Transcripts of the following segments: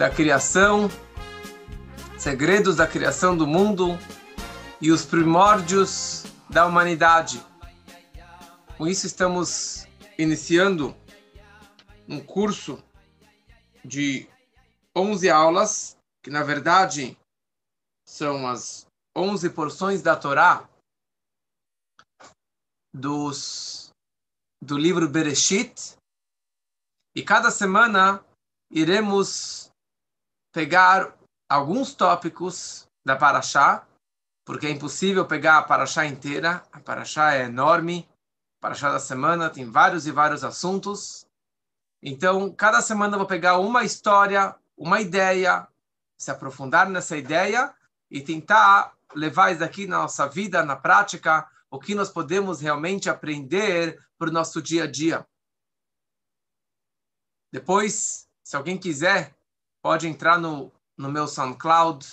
da criação, segredos da criação do mundo e os primórdios da humanidade. Com isso, estamos iniciando um curso de 11 aulas, que na verdade são as 11 porções da Torá dos, do livro Bereshit. E cada semana iremos pegar alguns tópicos da Paraxá, porque é impossível pegar a Paraxá inteira. A Paraxá é enorme. A Paraxá da semana tem vários e vários assuntos. Então, cada semana eu vou pegar uma história, uma ideia, se aprofundar nessa ideia e tentar levar isso daqui na nossa vida, na prática, o que nós podemos realmente aprender para o nosso dia a dia. Depois, se alguém quiser, pode entrar no, no meu SoundCloud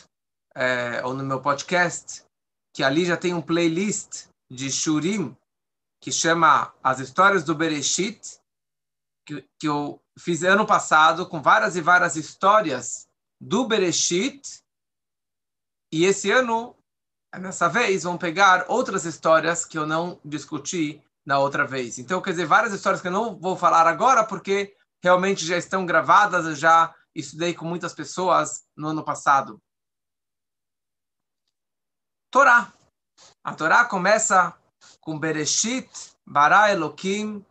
é, ou no meu podcast, que ali já tem um playlist de Shurim, que chama As Histórias do Bereshit, que, que eu fiz ano passado com várias e várias histórias do Bereshit. E esse ano Nessa vez, vamos pegar outras histórias que eu não discuti na outra vez. Então, quer dizer, várias histórias que eu não vou falar agora, porque realmente já estão gravadas, já estudei com muitas pessoas no ano passado. Torá. A Torá começa com Bereshit, Bara Elohim,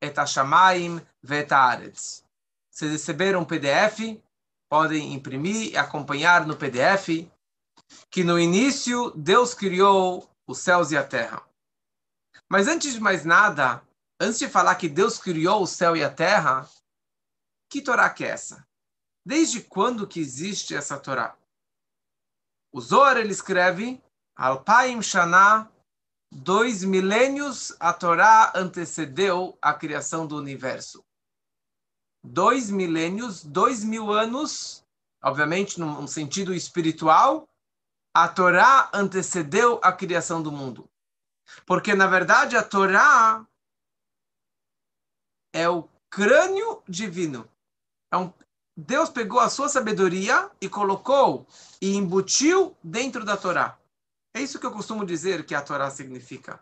et Hashamayim, vet Haaretz. Se receberam um PDF, podem imprimir e acompanhar no PDF que no início Deus criou os céus e a terra. Mas antes de mais nada, antes de falar que Deus criou o céu e a terra, que Torá que é essa? Desde quando que existe essa Torá? O Zohar ele escreve Alpaim Shana, dois milênios a Torá antecedeu a criação do universo. Dois milênios, dois mil anos, obviamente num sentido espiritual, a Torá antecedeu a criação do mundo. Porque, na verdade, a Torá é o crânio divino. É um, Deus pegou a sua sabedoria e colocou e embutiu dentro da Torá. É isso que eu costumo dizer que a Torá significa.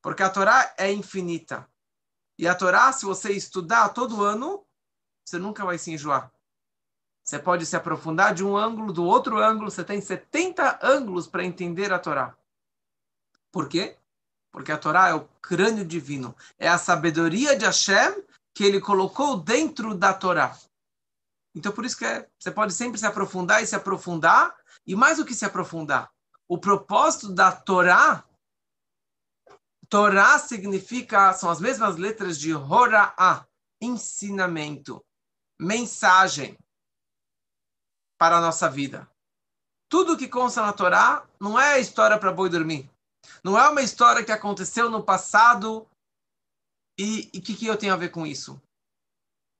Porque a Torá é infinita. E a Torá, se você estudar todo ano, você nunca vai se enjoar. Você pode se aprofundar de um ângulo, do outro ângulo. Você tem 70 ângulos para entender a Torá. Por quê? Porque a Torá é o crânio divino. É a sabedoria de Hashem que ele colocou dentro da Torá. Então, por isso que é, você pode sempre se aprofundar e se aprofundar. E mais do que se aprofundar, o propósito da Torá Torá significa, são as mesmas letras de Hora'ah, ensinamento, mensagem para a nossa vida. Tudo que consta na Torá não é história para boi dormir. Não é uma história que aconteceu no passado e o que, que eu tenho a ver com isso?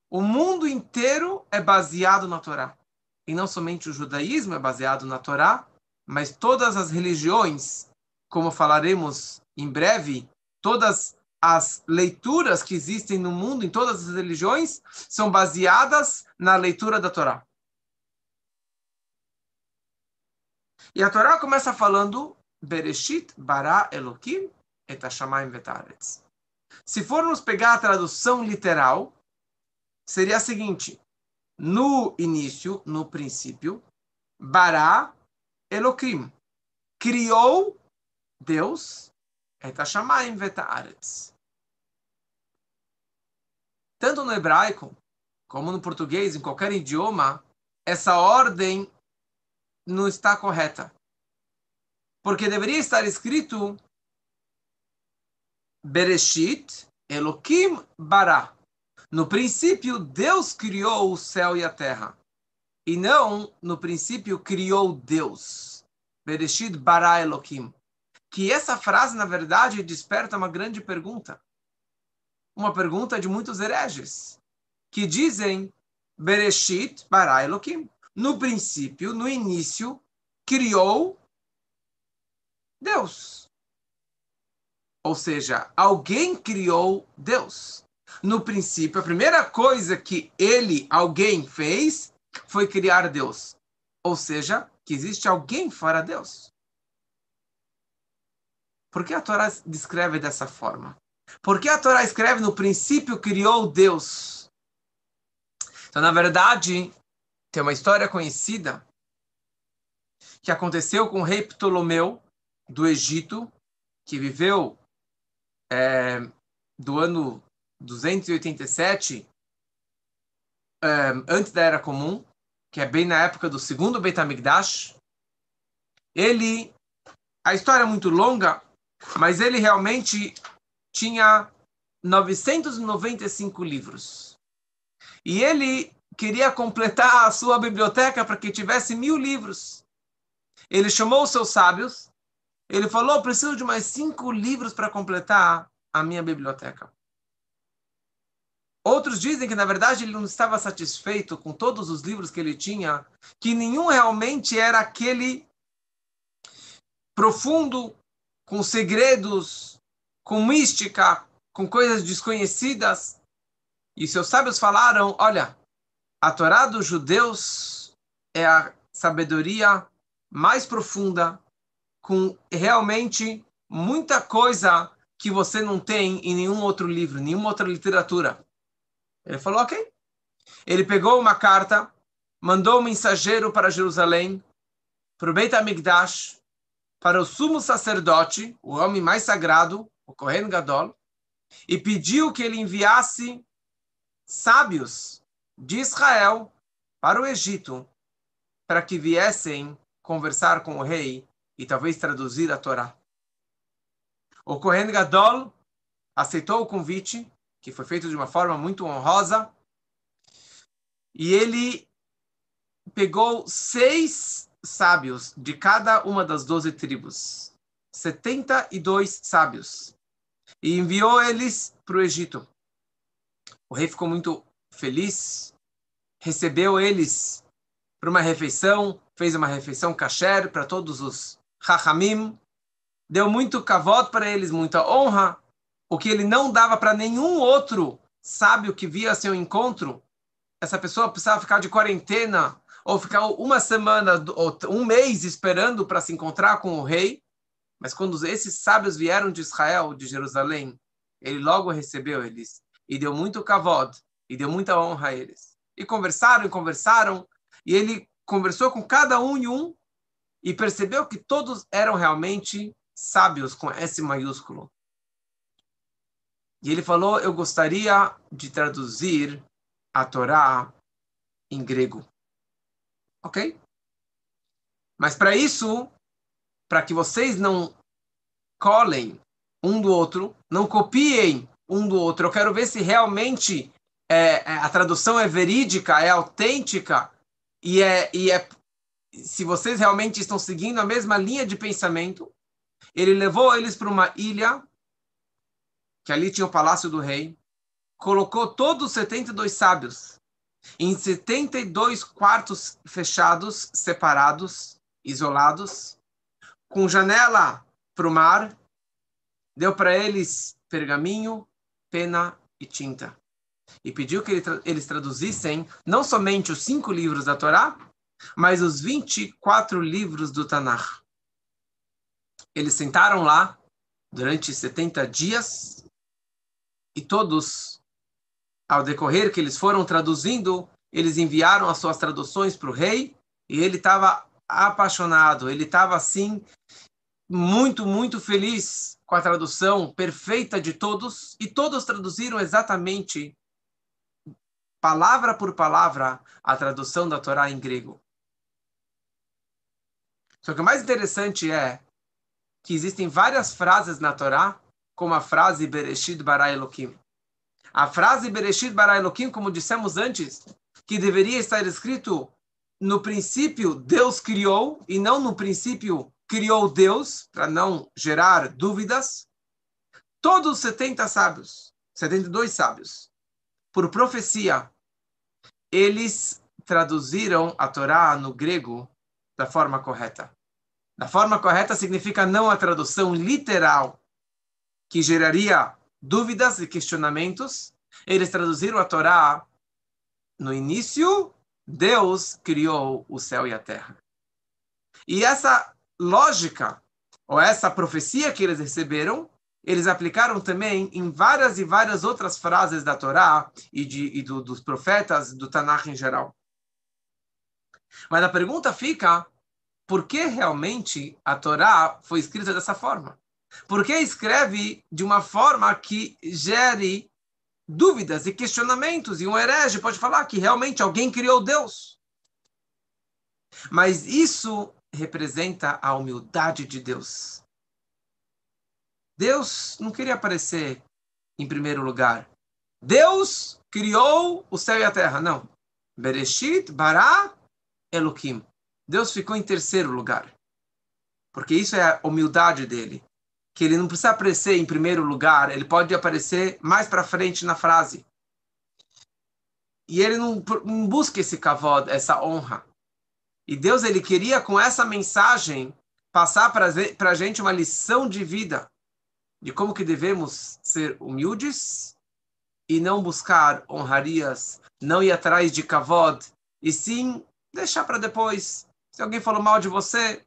O mundo inteiro é baseado na Torá. E não somente o judaísmo é baseado na Torá, mas todas as religiões, como falaremos em breve, todas as leituras que existem no mundo, em todas as religiões, são baseadas na leitura da Torá. E a Torá começa falando Bereshit bara Elokim et. Se formos pegar a tradução literal, seria a seguinte: no início, no princípio, bara Elokim criou Deus et hashamayim vetaretz. Tanto no hebraico como no português, em qualquer idioma, essa ordem não está correta. Porque deveria estar escrito Bereshit Elohim bara. No princípio, Deus criou o céu e a terra. E não, no princípio, criou Deus. Bereshit bara Elohim. Que essa frase, na verdade, desperta uma grande pergunta. Uma pergunta de muitos hereges. Que dizem Bereshit bara Elohim no princípio, no início, criou Deus. Ou seja, alguém criou Deus. No princípio, a primeira coisa que ele, alguém, fez foi criar Deus. Ou seja, que existe alguém fora Deus. Por que a Torá descreve dessa forma? Por que a Torá escreve no princípio criou Deus? Então, na verdade, tem uma história conhecida que aconteceu com o rei Ptolomeu do Egito, que viveu é, do ano 287 é, antes da Era Comum, que é bem na época do segundo Beit. Ele, a história é muito longa, mas ele realmente tinha 995 livros. E ele queria completar a sua biblioteca para que tivesse mil livros. Ele chamou os seus sábios, ele falou: preciso de mais cinco livros para completar a minha biblioteca. Outros dizem que, na verdade, ele não estava satisfeito com todos os livros que ele tinha, que nenhum realmente era aquele profundo, com segredos, com mística, com coisas desconhecidas. E seus sábios falaram: olha, a Torá dos judeus é a sabedoria mais profunda, com realmente muita coisa que você não tem em nenhum outro livro, nenhuma outra literatura. Ele falou, ok. Ele pegou uma carta, mandou um mensageiro para Jerusalém, para o Beit HaMikdash, para o sumo sacerdote, o homem mais sagrado, o Kohen Gadol, e pediu que ele enviasse sábios de Israel para o Egito, para que viessem conversar com o rei e talvez traduzir a Torá. O Kohen Gadol aceitou o convite, que foi feito de uma forma muito honrosa, e ele pegou seis sábios de cada uma das doze tribos, 72 sábios, e enviou eles para o Egito. O rei ficou muito feliz, recebeu eles para uma refeição, fez uma refeição kasher para todos os Chachamim, deu muito kavod para eles, muita honra, o que ele não dava para nenhum outro sábio que via seu encontro. Essa pessoa precisava ficar de quarentena ou ficar uma semana ou um mês esperando para se encontrar com o rei. Mas quando esses sábios vieram de Israel, de Jerusalém, ele logo recebeu eles e deu muito kavod e deu muita honra a eles. E conversaram e conversaram e ele conversou com cada um e um e percebeu que todos eram realmente sábios com S maiúsculo. E ele falou: Eu gostaria de traduzir a Torá em grego. Ok? Mas para isso, para que vocês não colhem um do outro, não copiem um do outro, eu quero ver se realmente é, é a tradução é verídica, é autêntica e é, e é se vocês realmente estão seguindo a mesma linha de pensamento, ele levou eles para uma ilha, que ali tinha o palácio do rei, colocou todos os 72 sábios em 72 quartos fechados, separados, isolados, com janela para o mar, deu para eles pergaminho, pena e tinta. E pediu que eles traduzissem não somente os cinco livros da Torá, mas os 24 livros do Tanakh. Eles sentaram lá durante 70 dias e todos, ao decorrer que eles foram traduzindo, eles enviaram as suas traduções para o rei e ele estava apaixonado, ele estava assim muito, muito feliz com a tradução perfeita de todos e todos traduziram exatamente palavra por palavra a tradução da Torá em grego. Só que o mais interessante é que existem várias frases na Torá, como a frase Bereshit bara Elohim. A frase Bereshit bara Elohim, como dissemos antes, que deveria estar escrito no princípio Deus criou e não no princípio criou Deus, para não gerar dúvidas. Todos os 70 sábios, 72 sábios, por profecia, eles traduziram a Torá no grego da forma correta. Da forma correta significa não a tradução literal, que geraria dúvidas e questionamentos. Eles traduziram a Torá no início Deus criou o céu e a terra. E essa lógica, ou essa profecia que eles receberam, eles aplicaram também em várias e várias outras frases da Torá e, de, e do, dos profetas, do Tanakh em geral. Mas a pergunta fica, por que realmente a Torá foi escrita dessa forma? Por que escreve de uma forma que gere dúvidas e questionamentos? E um herege pode falar que realmente alguém criou Deus. Mas isso representa a humildade de Deus. Deus não queria aparecer em primeiro lugar. Deus criou o céu e a terra. Não. Bereshit, Bara, Elohim. Deus ficou em terceiro lugar. Porque isso é a humildade dele. Que ele não precisa aparecer em primeiro lugar, ele pode aparecer mais para frente na frase. E ele não, não busca esse kavod, essa honra. E Deus ele queria com essa mensagem passar para a gente uma lição de vida de como que devemos ser humildes e não buscar honrarias, não ir atrás de kavod, e sim deixar para depois. Se alguém falou mal de você,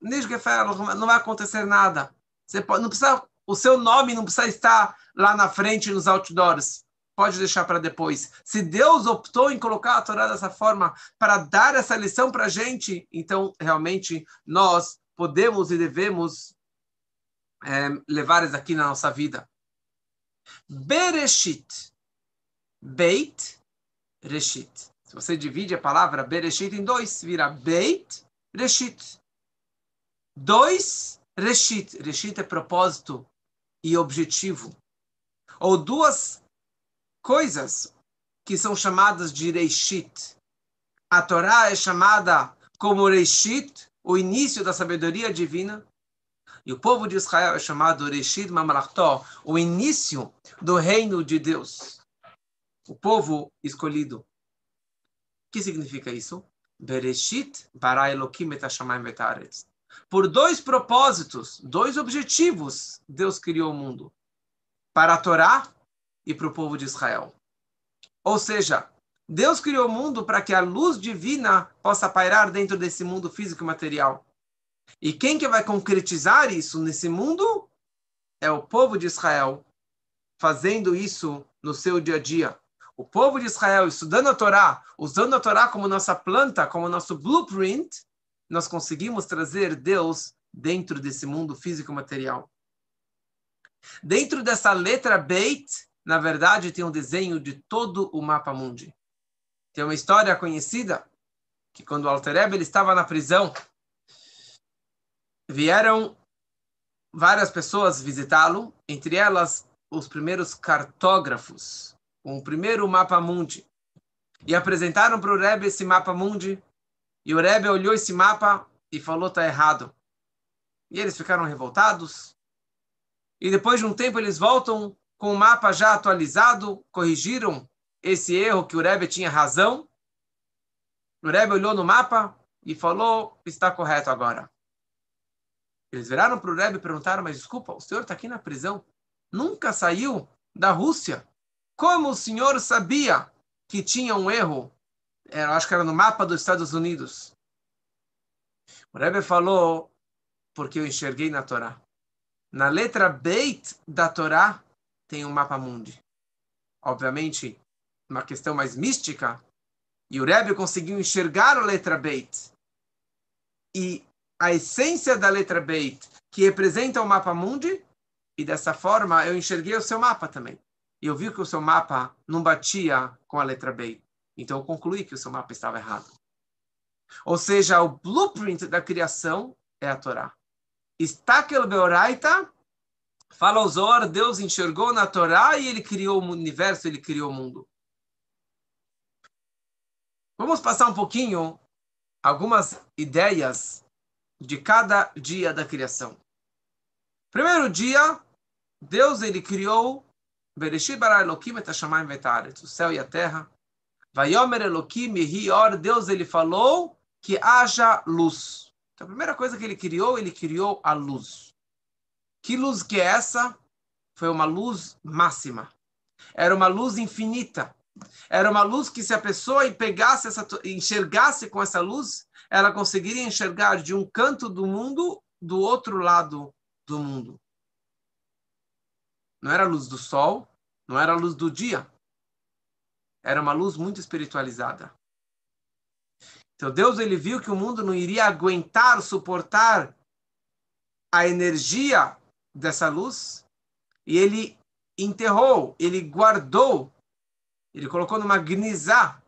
não vai acontecer nada. Você pode, não precisa, o seu nome não precisa estar lá na frente nos outdoors pode deixar para depois. Se Deus optou em colocar a Torá dessa forma para dar essa lição para a gente, então realmente nós podemos e devemos é, levar isso aqui na nossa vida. Bereshit. Beit, Reshit. Se você divide a palavra Bereshit em dois, vira Beit, Reshit. Dois, Reshit. Reshit é propósito e objetivo. Ou duas coisas que são chamadas de Reishit. A Torá é chamada como Reishit, o início da sabedoria divina. E o povo de Israel é chamado Reishit Mamalachtó, o início do reino de Deus. O povo escolhido. O que significa isso? Bereshit bara Elohim et betaretz. Por dois propósitos, dois objetivos, Deus criou o mundo. Para a Torá e para o povo de Israel. Ou seja, Deus criou o mundo para que a luz divina possa pairar dentro desse mundo físico e material. E quem que vai concretizar isso nesse mundo é o povo de Israel, fazendo isso no seu dia a dia. O povo de Israel estudando a Torá, usando a Torá como nossa planta, como nosso blueprint, nós conseguimos trazer Deus dentro desse mundo físico e material. Dentro dessa letra Beit, na verdade, tem um desenho de todo o mapa mundi. Tem uma história conhecida que quando o Alter Ebe, ele estava na prisão, vieram várias pessoas visitá-lo, entre elas os primeiros cartógrafos, o primeiro mapa mundi. E apresentaram para o Rebbe esse mapa mundi, e o Rebbe olhou esse mapa e falou, está errado. E eles ficaram revoltados. E depois de um tempo eles voltam com o mapa já atualizado, corrigiram esse erro que o Rebbe tinha razão. O Rebbe olhou no mapa e falou: está correto agora. Eles viraram para o Rebbe e perguntaram: mas desculpa, o senhor está aqui na prisão, nunca saiu da Rússia. Como o senhor sabia que tinha um erro? Eu acho que era no mapa dos Estados Unidos. O Rebbe falou: porque eu enxerguei na Torá. Na letra Beit da Torá, tem um mapa mundi. Obviamente, uma questão mais mística, e o Rebbe conseguiu enxergar a letra Beit. E a essência da letra Beit, que representa o mapa mundi, e dessa forma eu enxerguei o seu mapa também. E eu vi que o seu mapa não batia com a letra Beit. Então eu concluí que o seu mapa estava errado. Ou seja, o blueprint da criação é a Torá. Estakel Beoraita Fala o Zohar, Deus enxergou na Torá e ele criou o universo, ele criou o mundo. Vamos passar um pouquinho algumas ideias de cada dia da criação. Primeiro dia, Deus ele criou Bereshit bara o céu e a terra. Vayomer Elohim Or, Deus ele falou que haja luz. Então, a primeira coisa que ele criou, ele criou a luz. Que luz que é essa? Foi uma luz máxima. Era uma luz infinita. Era uma luz que se a pessoa pegasse essa, enxergasse com essa luz, ela conseguiria enxergar de um canto do mundo do outro lado do mundo. Não era a luz do sol, não era a luz do dia. Era uma luz muito espiritualizada. Então Deus ele viu que o mundo não iria aguentar, suportar a energia dessa luz e ele enterrou, ele guardou, ele colocou numa gnizá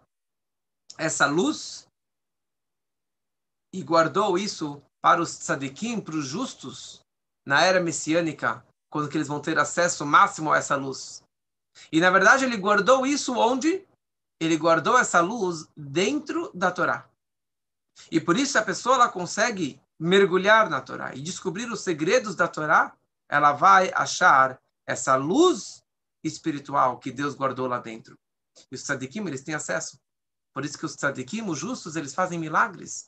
essa luz e guardou isso para os tzadikim, para os justos, na era messiânica, quando que eles vão ter acesso máximo a essa luz. E na verdade ele guardou isso onde? Ele guardou essa luz dentro da Torá. E por isso a pessoa ela consegue mergulhar na Torá e descobrir os segredos da Torá, ela vai achar essa luz espiritual que Deus guardou lá dentro. E os tzadikim, eles têm acesso. Por isso que os tzadikim, os justos, eles fazem milagres.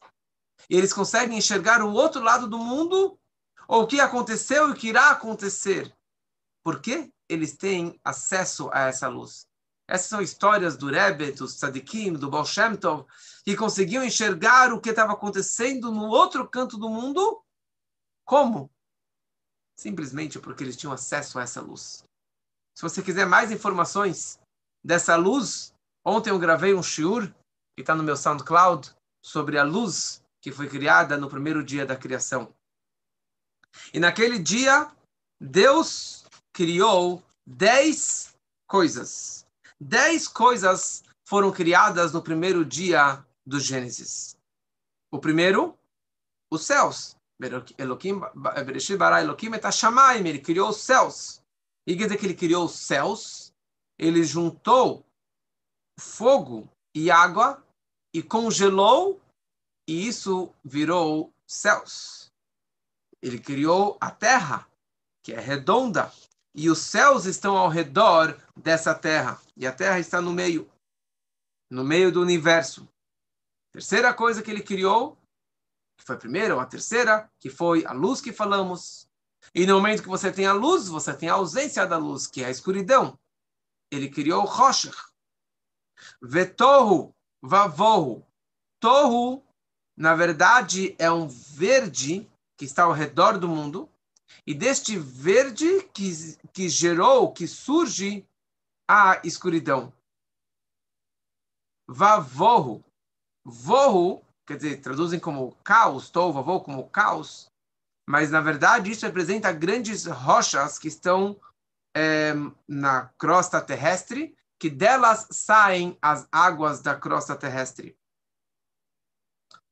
E eles conseguem enxergar o outro lado do mundo, ou o que aconteceu e o que irá acontecer. Por quê? Eles têm acesso a essa luz. Essas são histórias do Rebbe, dos tzadikim, do Baal Shem Tov, que conseguiam enxergar o que estava acontecendo no outro canto do mundo. Como? Simplesmente porque eles tinham acesso a essa luz. Se você quiser mais informações dessa luz, ontem eu gravei um shiur, que está no meu SoundCloud, sobre a luz que foi criada no primeiro dia da criação. E naquele dia, Deus criou dez coisas Dez coisas foram criadas no primeiro dia do Gênesis. O primeiro, os céus. Bara. Ele criou os céus. E quer dizer que ele criou os céus, ele juntou fogo e água e congelou, e isso virou céus. Ele criou a terra, que é redonda, e os céus estão ao redor dessa terra, e a terra está no meio, no meio do universo. Terceira coisa que ele criou, que foi a primeira ou a terceira, que foi a luz que falamos. E no momento que você tem a luz, você tem a ausência da luz, que é a escuridão. Ele criou Roshech. Vetohu, Vavohu. Tohu, na verdade, é um verde que está ao redor do mundo, e deste verde que, que gerou, que surge a escuridão. Vavorro. Vorro, quer dizer, traduzem como caos, tou, vavô como caos, mas na verdade isso representa grandes rochas que estão é, na crosta terrestre, que delas saem as águas da crosta terrestre.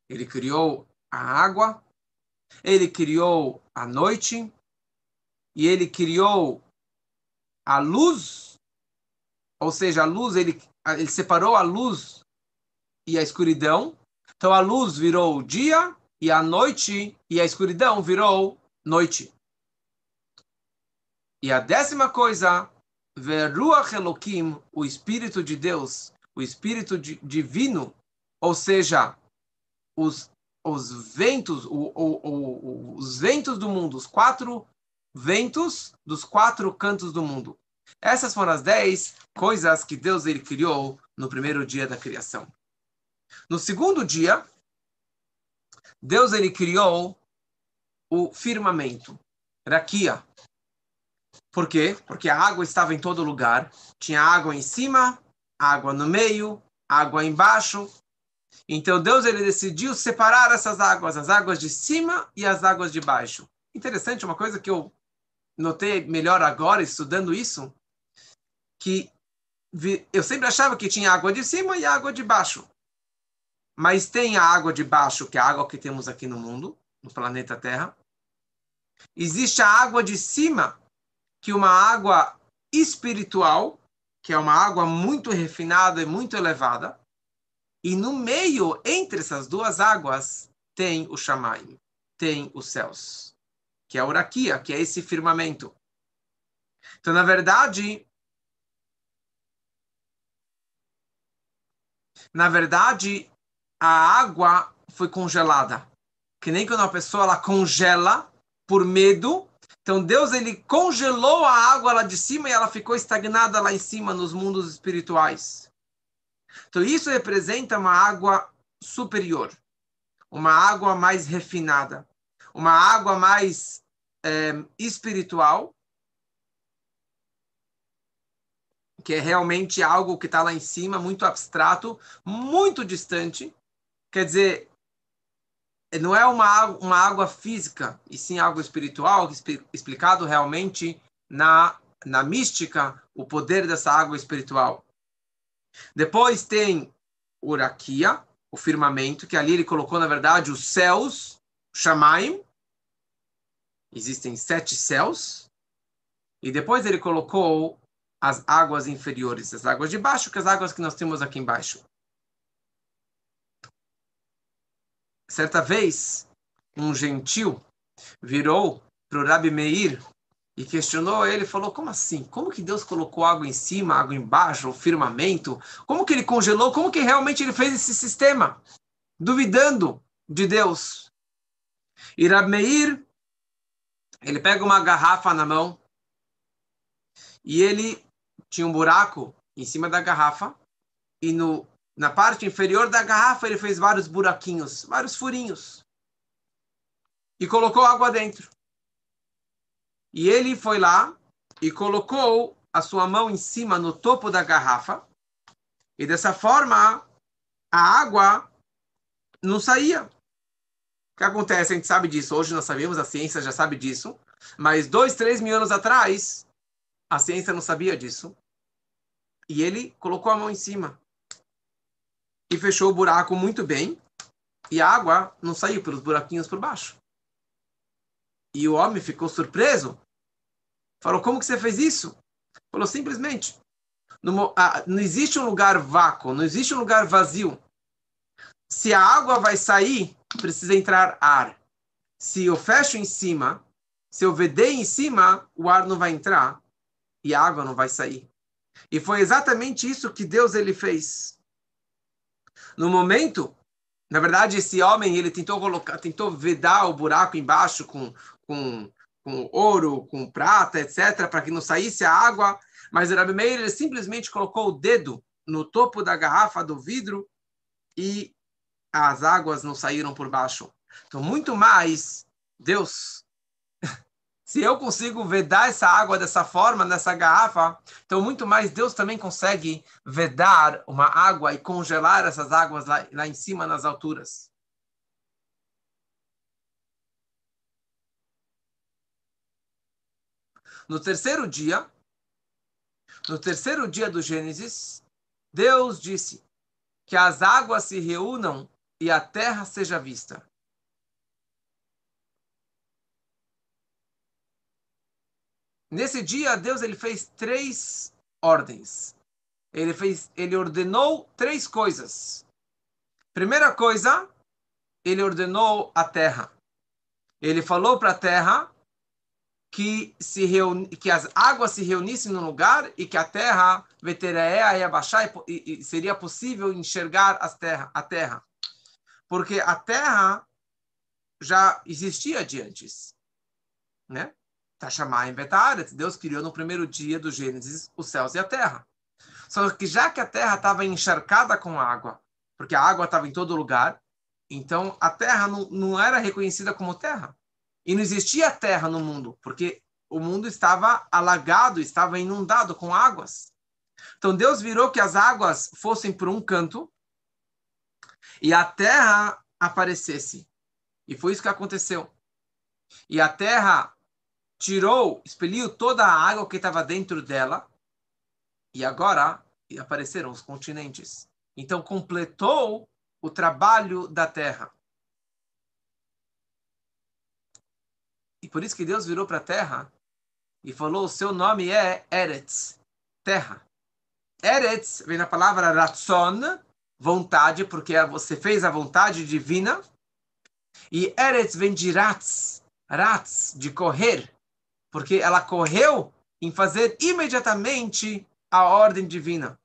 Ele criou a água, ele criou a noite e ele criou a luz, ou seja, a luz, ele, ele separou a luz e a escuridão. Então a luz virou dia e a noite e a escuridão virou noite. E a décima coisa, Veruach Elohim, o Espírito de Deus, o Espírito divino, ou seja, os os ventos, o, o, o, os ventos do mundo, os quatro ventos dos quatro cantos do mundo. Essas foram as dez coisas que Deus ele criou no primeiro dia da criação. No segundo dia, Deus ele criou o firmamento, raquia. Por quê? Porque a água estava em todo lugar. Tinha água em cima, água no meio, água embaixo, então Deus ele decidiu separar essas águas, as águas de cima e as águas de baixo. Interessante, uma coisa que eu notei melhor agora estudando isso, que eu sempre achava que tinha água de cima e água de baixo. Mas tem a água de baixo, que é a água que temos aqui no mundo, no planeta Terra. Existe a água de cima, que é uma água espiritual, que é uma água muito refinada e muito elevada. E no meio, entre essas duas águas, tem o Shamaim, tem os céus, que é a Uraquia, que é esse firmamento. Então, na verdade, na verdade, a água foi congelada. Que nem quando uma pessoa ela congela por medo. Então Deus ele congelou a água lá de cima e ela ficou estagnada lá em cima nos mundos espirituais. Então, isso representa uma água superior, uma água mais refinada, uma água mais é, espiritual, que é realmente algo que está lá em cima, muito abstrato, muito distante. Quer dizer, não é uma, uma água física, e sim água espiritual, explicado realmente na, na mística, o poder dessa água espiritual. Depois tem o Urakia, o firmamento, que ali ele colocou, na verdade, os céus, Shamaim. Existem sete céus. E depois ele colocou as águas inferiores, as águas de baixo, que as águas que nós temos aqui embaixo. Certa vez, um gentil virou para o Rabi Meir e questionou ele, falou, como assim? Como que Deus colocou água em cima, água embaixo, o firmamento? Como que ele congelou? Como que realmente ele fez esse sistema? Duvidando de Deus. E Meir, ele pega uma garrafa na mão e ele tinha um buraco em cima da garrafa e no na parte inferior da garrafa, ele fez vários buraquinhos, vários furinhos. E colocou água dentro. E ele foi lá e colocou a sua mão em cima no topo da garrafa. E dessa forma, a água não saía. O que acontece? A gente sabe disso. Hoje nós sabemos, a ciência já sabe disso. Mas dois, três mil anos atrás, a ciência não sabia disso. E ele colocou a mão em cima e fechou o buraco muito bem e a água não saiu pelos buraquinhos por baixo. E o homem ficou surpreso. Falou: Como que você fez isso? Falou simplesmente: Não, ah, não existe um lugar vácuo, não existe um lugar vazio. Se a água vai sair, precisa entrar ar. Se eu fecho em cima, se eu vedei em cima, o ar não vai entrar e a água não vai sair. E foi exatamente isso que Deus ele fez. No momento, na verdade, esse homem ele tentou colocar, tentou vedar o buraco embaixo com, com, com ouro, com prata, etc, para que não saísse a água. Mas Rabi Meir ele simplesmente colocou o dedo no topo da garrafa do vidro e as águas não saíram por baixo. Então, muito mais Deus se eu consigo vedar essa água dessa forma, nessa garrafa, então muito mais Deus também consegue vedar uma água e congelar essas águas lá, lá em cima, nas alturas. No terceiro dia, no terceiro dia do Gênesis, Deus disse que as águas se reúnam e a terra seja vista. Nesse dia, Deus ele fez três ordens. Ele fez, ele ordenou três coisas. Primeira coisa, ele ordenou a terra. Ele falou para a terra que se reuni, que as águas se reunissem num lugar e que a terra vetereia ia baixar e, e seria possível enxergar as terra, a terra. Porque a terra já existia de antes, né? Tashamayim Betaret, Deus criou no primeiro dia do Gênesis os céus e a terra. Só que já que a terra estava encharcada com água, porque a água estava em todo lugar, então a terra não, não era reconhecida como terra. E não existia terra no mundo, porque o mundo estava alagado, estava inundado com águas. Então Deus virou que as águas fossem por um canto e a terra aparecesse. E foi isso que aconteceu. E a terra tirou, expeliu toda a água que estava dentro dela e agora apareceram os continentes. Então completou o trabalho da terra. E por isso que Deus virou para a terra e falou: o seu nome é Eretz, terra. Eretz vem na palavra ratson, vontade, porque você fez a vontade divina. E Eretz vem de ratz, ratz, de correr porque ela correu em fazer imediatamente a ordem divina.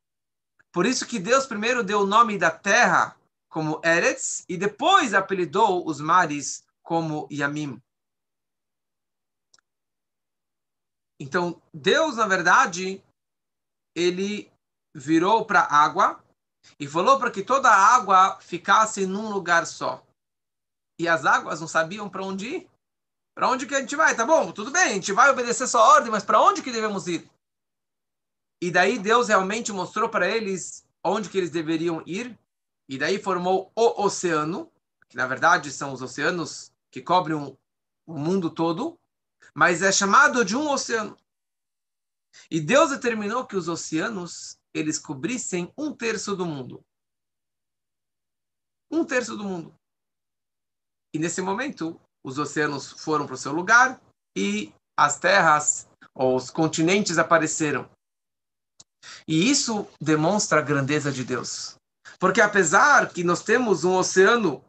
Por isso que Deus primeiro deu o nome da terra como Eretz e depois apelidou os mares como Yamim. Então, Deus, na verdade, ele virou para a água e falou para que toda a água ficasse num lugar só. E as águas não sabiam para onde ir. Para onde que a gente vai? Tá bom, tudo bem, a gente vai obedecer sua ordem, mas para onde que devemos ir? E daí Deus realmente mostrou para eles onde que eles deveriam ir. E daí formou o oceano, que na verdade são os oceanos que cobrem o mundo todo, mas é chamado de um oceano. E Deus determinou que os oceanos eles cobrissem um terço do mundo. Um terço do mundo. E nesse momento, os oceanos foram para o seu lugar e as terras ou os continentes apareceram. E isso demonstra a grandeza de Deus. Porque apesar que nós temos um oceano,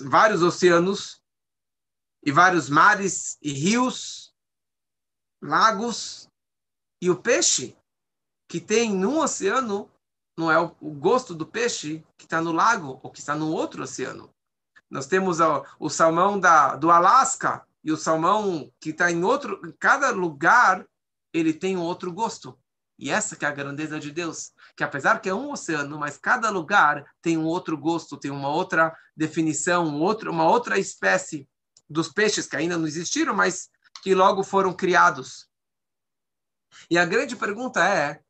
vários oceanos, e vários mares e rios, lagos, e o peixe que tem no oceano não é o, gosto do peixe que está no lago ou que está no outro oceano. Nós temos o, o salmão da, do Alasca e o salmão que está em outro. Cada lugar ele tem um outro gosto. E essa que é a grandeza de Deus, que apesar que é um oceano, mas cada lugar tem um outro gosto, tem uma outra definição, um outro, uma outra espécie dos peixes que ainda não existiram, mas que logo foram criados. E a grande pergunta é: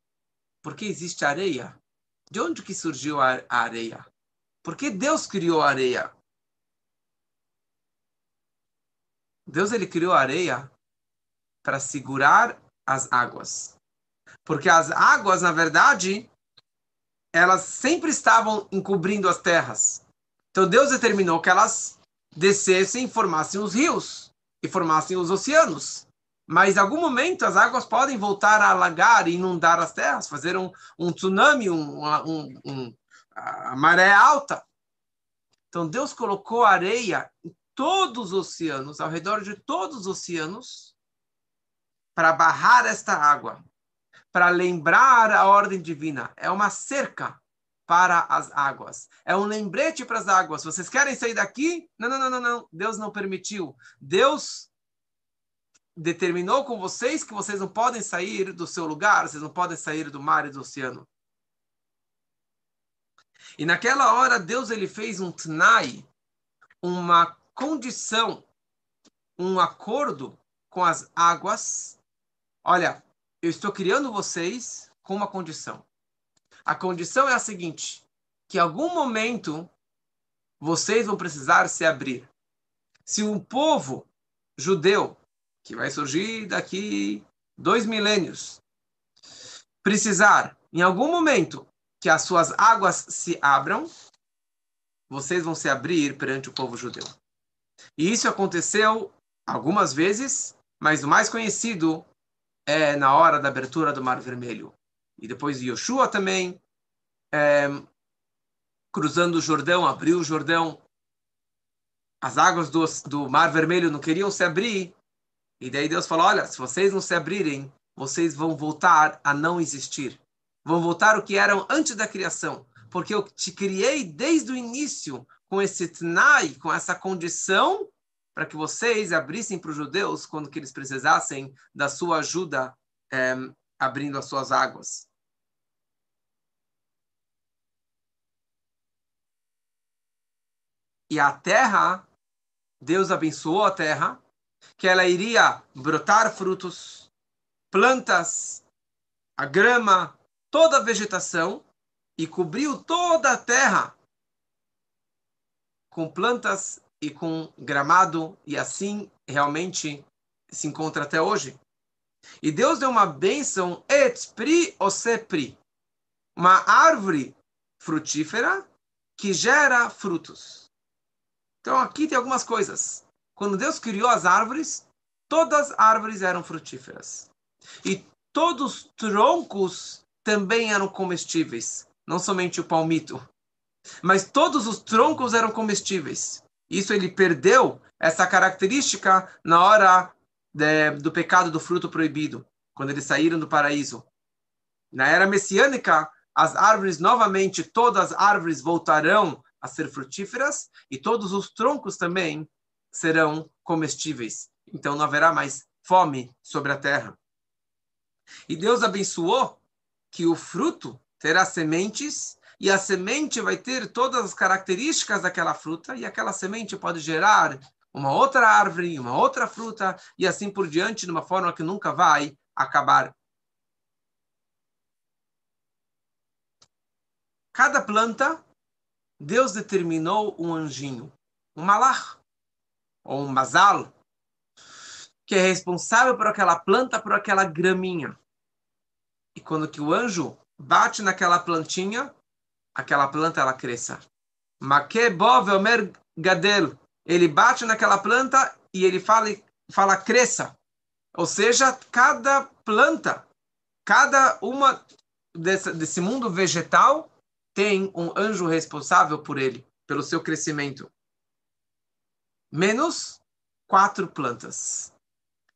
por que existe areia? De onde que surgiu a areia? Por que Deus criou a areia? Deus ele criou a areia para segurar as águas. Porque as águas, na verdade, elas sempre estavam encobrindo as terras. Então Deus determinou que elas descessem e formassem os rios e formassem os oceanos. Mas em algum momento as águas podem voltar a alagar e inundar as terras, fazer um, um tsunami, um, um, um, a maré alta. Então Deus colocou areia em todos os oceanos, ao redor de todos os oceanos, para barrar esta água, para lembrar a ordem divina. É uma cerca para as águas. É um lembrete para as águas. Vocês querem sair daqui? Não, não, não, não, não. Deus não permitiu. Deus determinou com vocês que vocês não podem sair do seu lugar, vocês não podem sair do mar e do oceano. E naquela hora Deus ele fez um tnai, uma condição, um acordo com as águas. Olha, eu estou criando vocês com uma condição. A condição é a seguinte: que em algum momento vocês vão precisar se abrir. Se um povo judeu que vai surgir daqui dois milênios, precisar, em algum momento, que as suas águas se abram, vocês vão se abrir perante o povo judeu. E isso aconteceu algumas vezes, mas o mais conhecido é na hora da abertura do Mar Vermelho. E depois Yoshua também, é, cruzando o Jordão, abriu o Jordão. As águas do, do Mar Vermelho não queriam se abrir, e daí Deus falou: olha, se vocês não se abrirem, vocês vão voltar a não existir. Vão voltar o que eram antes da criação. Porque eu te criei desde o início com esse tnai, com essa condição, para que vocês abrissem para os judeus quando que eles precisassem da sua ajuda é, abrindo as suas águas. E a terra, Deus abençoou a terra que ela iria brotar frutos, plantas, a grama, toda a vegetação e cobriu toda a terra com plantas e com gramado e assim realmente se encontra até hoje. E Deus deu uma bênção et pri osepri, uma árvore frutífera que gera frutos. Então aqui tem algumas coisas. Quando Deus criou as árvores, todas as árvores eram frutíferas. E todos os troncos também eram comestíveis, não somente o palmito. Mas todos os troncos eram comestíveis. Isso ele perdeu essa característica na hora de, do pecado do fruto proibido, quando eles saíram do paraíso. Na era messiânica, as árvores novamente, todas as árvores voltarão a ser frutíferas e todos os troncos também serão comestíveis. Então não haverá mais fome sobre a terra. E Deus abençoou que o fruto terá sementes e a semente vai ter todas as características daquela fruta, e aquela semente pode gerar uma outra árvore, uma outra fruta, e assim por diante, de uma forma que nunca vai acabar. Cada planta, Deus determinou um anjinho, um malach, ou um mazal, que é responsável por aquela planta, por aquela graminha. E quando que o anjo bate naquela plantinha, aquela planta ela cresça. Makebov omer gadel. Ele bate naquela planta e ele fala, fala cresça. Ou seja, cada planta, cada uma desse, desse mundo vegetal tem um anjo responsável por ele, pelo seu crescimento. Menos quatro plantas,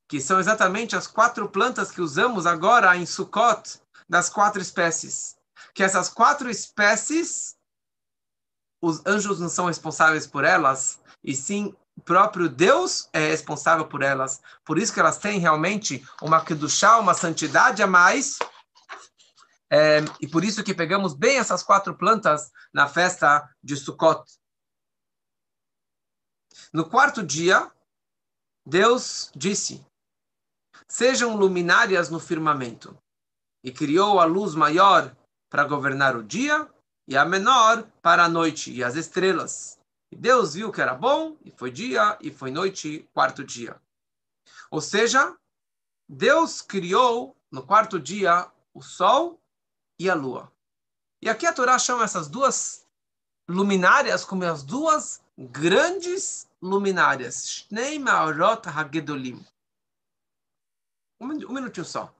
que são exatamente as quatro plantas que usamos agora em Sukkot, das quatro espécies. Que essas quatro espécies, os anjos não são responsáveis por elas, e sim o próprio Deus é responsável por elas. Por isso que elas têm realmente uma kedushá, uma santidade a mais. É, e por isso que pegamos bem essas quatro plantas na festa de Sukkot. No quarto dia, Deus disse: Sejam luminárias no firmamento. E criou a luz maior para governar o dia e a menor para a noite e as estrelas. E Deus viu que era bom, e foi dia, e foi noite, quarto dia. Ou seja, Deus criou no quarto dia o sol e a lua. E aqui a Torá chama essas duas luminárias como as duas grandes luminárias. Shnei Ma'orot Hagedolim. Um minutinho só.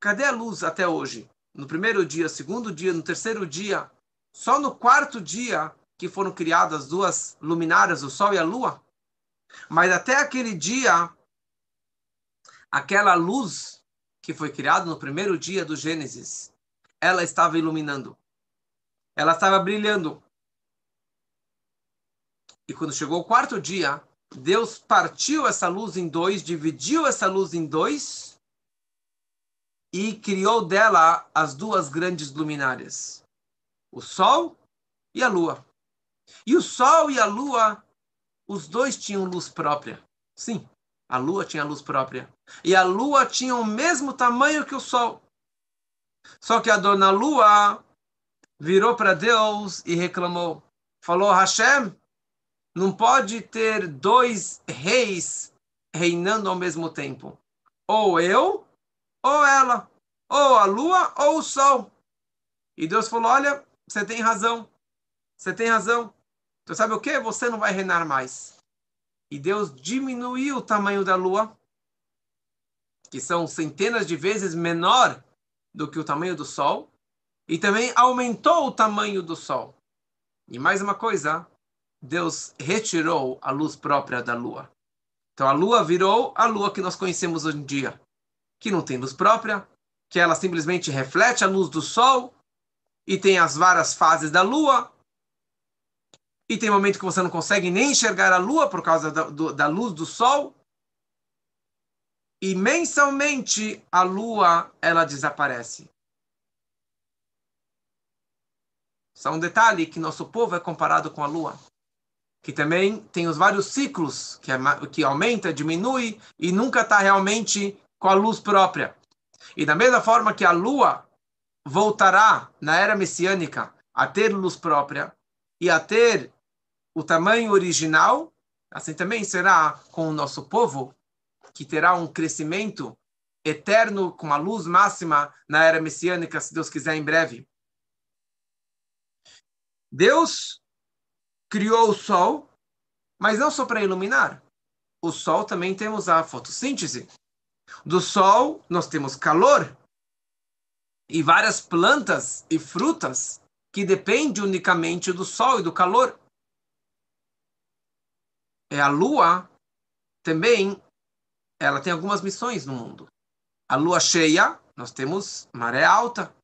Cadê a luz até hoje? No primeiro dia, segundo dia, no terceiro dia, só no quarto dia que foram criadas duas luminárias, o Sol e a Lua. Mas até aquele dia, aquela luz que foi criada no primeiro dia do Gênesis, ela estava iluminando. Ela estava brilhando. E quando chegou o quarto dia, Deus partiu essa luz em dois, dividiu essa luz em dois e criou dela as duas grandes luminárias, o Sol e a Lua. E o Sol e a Lua, os dois tinham luz própria. Sim, a Lua tinha luz própria. E a Lua tinha o mesmo tamanho que o Sol. Só que a dona Lua virou para Deus e reclamou. Falou, Hashem, não pode ter dois reis reinando ao mesmo tempo. Ou eu, ou ela. Ou a lua, ou o sol. E Deus falou, olha, você tem razão. Você tem razão. Então sabe o que? Você não vai reinar mais. E Deus diminuiu o tamanho da lua, que são centenas de vezes menor do que o tamanho do sol, e também aumentou o tamanho do sol. E mais uma coisa, Deus retirou a luz própria da lua. Então a lua virou a lua que nós conhecemos hoje em dia, que não tem luz própria, que ela simplesmente reflete a luz do sol e tem as várias fases da lua, e tem momento que você não consegue nem enxergar a lua por causa da, do, da luz do sol. E mensalmente a lua ela desaparece. Só um detalhe que nosso povo é comparado com a lua, que também tem os vários ciclos que, é, que aumenta, diminui e nunca está realmente com a luz própria. E da mesma forma que a lua voltará na era messiânica a ter luz própria e a ter o tamanho original, assim também será com o nosso povo, que terá um crescimento eterno com a luz máxima na era messiânica, se Deus quiser, em breve. Deus criou o sol, mas não só para iluminar. O sol também temos a fotossíntese. Do sol nós temos calor e várias plantas e frutas que dependem unicamente do sol e do calor é a Lua também ela tem algumas missões no mundo. A Lua cheia, nós temos maré alta.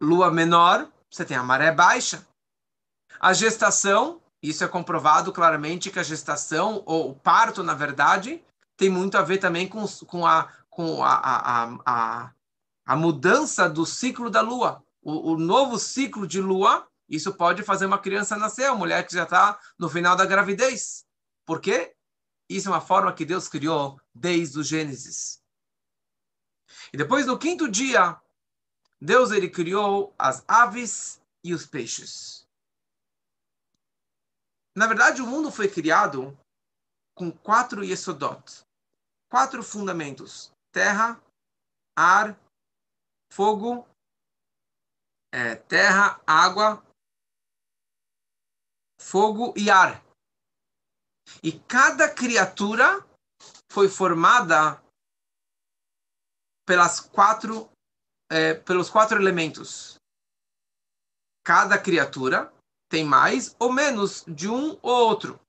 Lua menor, você tem a maré baixa. A gestação, isso é comprovado claramente que a gestação, ou o parto, na verdade, tem muito a ver também com, com, a, com a, a, a, a mudança do ciclo da Lua. o, o novo ciclo de lua, isso pode fazer uma criança nascer, uma mulher que já está no final da gravidez. Por quê? Isso é uma forma que Deus criou desde o Gênesis. E depois, no quinto dia, Deus ele criou as aves e os peixes. Na verdade, o mundo foi criado com quatro yesodot, quatro fundamentos: terra, ar, fogo, é, terra, água, fogo e ar. E cada criatura foi formada pelas quatro, é, pelos quatro elementos. Cada criatura tem mais ou menos de um ou outro.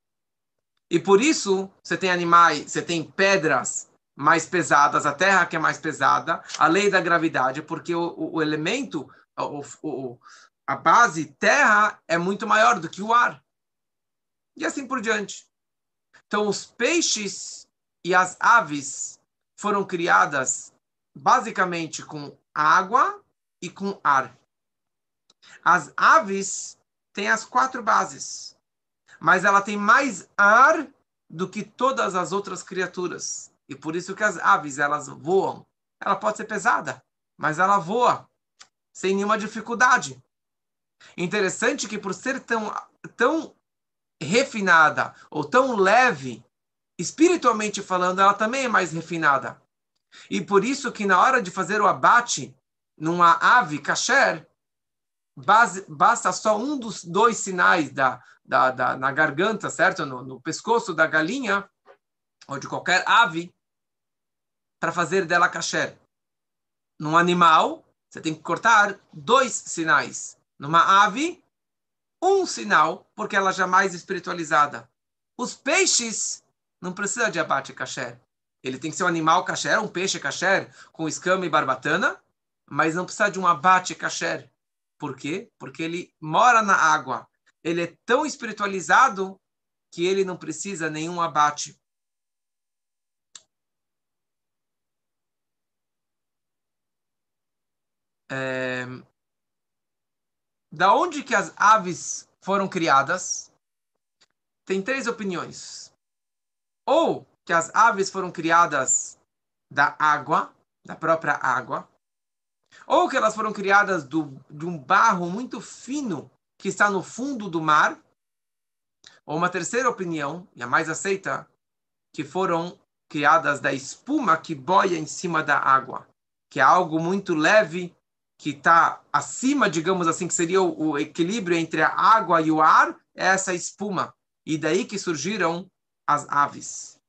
E por isso você tem animais, você tem pedras mais pesadas, a terra que é mais pesada, a lei da gravidade, porque o, o, o elemento, o, a base terra é muito maior do que o ar. E assim por diante. Então, os peixes e as aves foram criadas basicamente com água e com ar. As aves têm as quatro bases, mas ela tem mais ar do que todas as outras criaturas. E por isso que as aves, elas voam. Ela pode ser pesada, mas ela voa sem nenhuma dificuldade. Interessante que por ser tão, tão refinada ou tão leve, espiritualmente falando, ela também é mais refinada. E por isso que na hora de fazer o abate numa ave kasher, basta só um dos dois sinais da, da, da na garganta, certo? No, no, pescoço da galinha ou de qualquer ave para fazer dela kasher. Num animal, você tem que cortar dois sinais. Numa ave, um sinal, porque ela já é espiritualizada. Os peixes não precisa de abate kasher. Ele tem que ser um animal kasher, um peixe kasher, com escama e barbatana, mas não precisa de um abate kasher. Por quê? Porque ele mora na água. Ele é tão espiritualizado que ele não precisa nenhum abate. É, da onde que as aves foram criadas, tem três opiniões. Ou que as aves foram criadas da água, da própria água, ou que elas foram criadas do, de um barro muito fino que está no fundo do mar, ou uma terceira opinião, e a mais aceita, que foram criadas da espuma que boia em cima da água, que é algo muito leve que está acima, digamos assim, que seria o, o, equilíbrio entre a água e o ar, é essa espuma. E daí que surgiram as aves.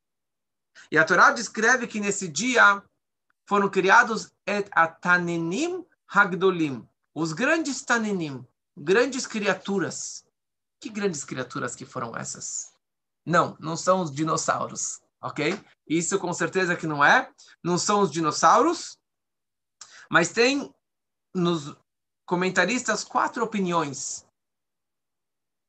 E a Torá descreve que nesse dia foram criados atanenim hagdolim, os grandes tanenim, grandes criaturas. Que grandes criaturas que foram essas? Não, não são os dinossauros, ok? Isso com certeza que não é. Não são os dinossauros, mas tem nos comentaristas quatro opiniões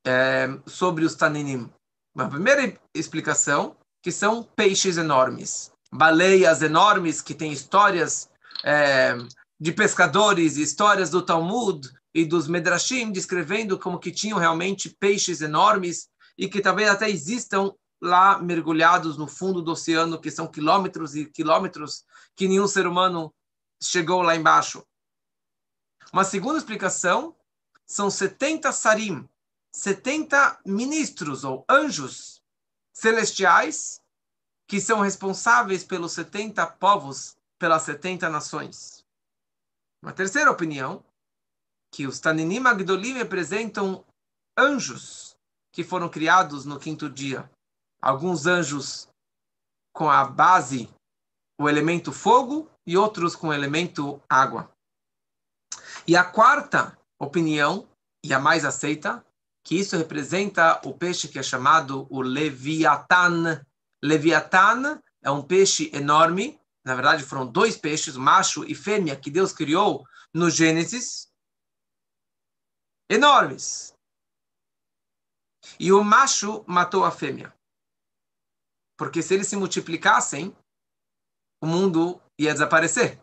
é, sobre os taninim. Uma primeira explicação, que são peixes enormes, baleias enormes que têm histórias é, de pescadores, histórias do Talmud e dos Medrashim, descrevendo como que tinham realmente peixes enormes e que talvez até existam lá mergulhados no fundo do oceano, que são quilômetros e quilômetros que nenhum ser humano chegou lá embaixo. Uma segunda explicação são 70 sarim, 70 ministros ou anjos celestiais que são responsáveis pelos 70 povos, pelas 70 nações. Uma terceira opinião, que os Taninim Agdolim representam anjos que foram criados no quinto dia. Alguns anjos com a base, o elemento fogo, e outros com o elemento água. E a quarta opinião, e a mais aceita, que isso representa o peixe que é chamado o Leviathan. Leviathan é um peixe enorme, na verdade foram dois peixes, macho e fêmea, que Deus criou no Gênesis, enormes. E o macho matou a fêmea. Porque se eles se multiplicassem, o mundo ia desaparecer.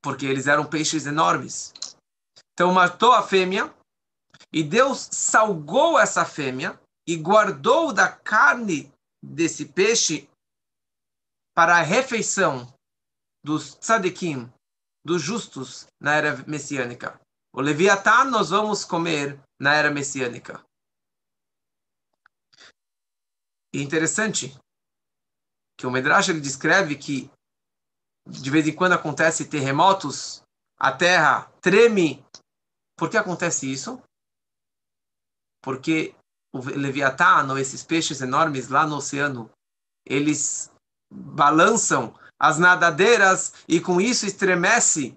Porque eles eram peixes enormes. Então matou a fêmea e Deus salgou essa fêmea e guardou da carne desse peixe para a refeição dos tzadikim, dos justos na era messiânica. O Leviatã nós vamos comer na era messiânica. E interessante que o Medrash ele descreve que de vez em quando acontece terremotos, a terra treme. Por que acontece isso? Porque o Leviatã, esses peixes enormes lá no oceano, eles balançam as nadadeiras e com isso estremece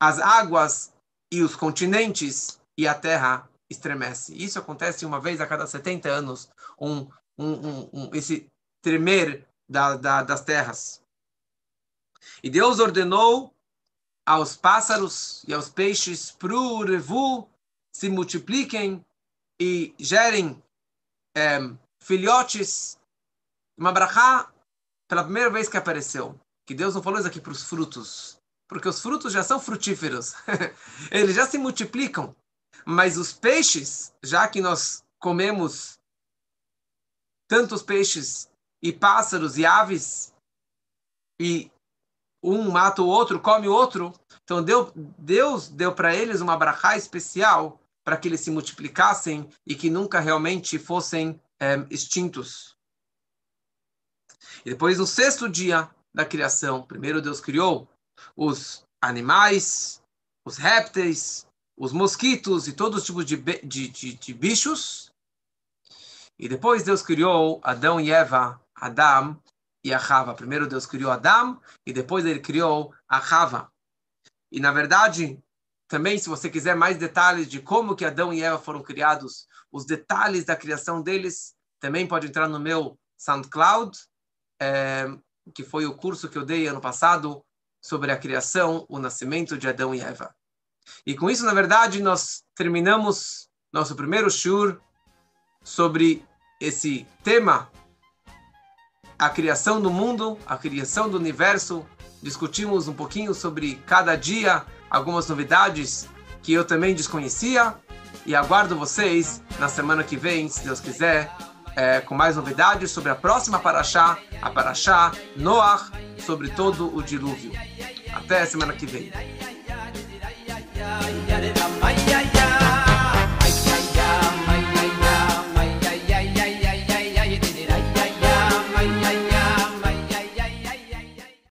as águas e os continentes e a terra estremece. Isso acontece uma vez a cada 70 anos, um, um, um, um esse tremer da, da, das terras. E Deus ordenou aos pássaros e aos peixes pro revu se multipliquem e gerem é, filhotes. Uma brachá, pela primeira vez que apareceu, que Deus não falou isso aqui para os frutos, porque os frutos já são frutíferos, eles já se multiplicam. Mas os peixes, já que nós comemos tantos peixes e pássaros e aves, e um mata o outro, come o outro. Então deu, Deus deu para eles uma brachá especial para que eles se multiplicassem e que nunca realmente fossem é, extintos. E depois, no sexto dia da criação, primeiro Deus criou os animais, os répteis, os mosquitos e todos os tipos de, de, de, de bichos. E depois Deus criou Adão e Eva, Adão e a Rava. Primeiro Deus criou Adão e depois ele criou a Rava. E na verdade, também se você quiser mais detalhes de como que Adão e Eva foram criados, os detalhes da criação deles, também pode entrar no meu SoundCloud, é, que foi o curso que eu dei ano passado sobre a criação, o nascimento de Adão e Eva. E com isso, na verdade, nós terminamos nosso primeiro shur sobre esse tema a criação do mundo, a criação do universo. Discutimos um pouquinho sobre cada dia, algumas novidades que eu também desconhecia. E aguardo vocês na semana que vem, se Deus quiser, é, com mais novidades sobre a próxima Paraxá, a Paraxá Noach, sobre todo o dilúvio. Até semana que vem.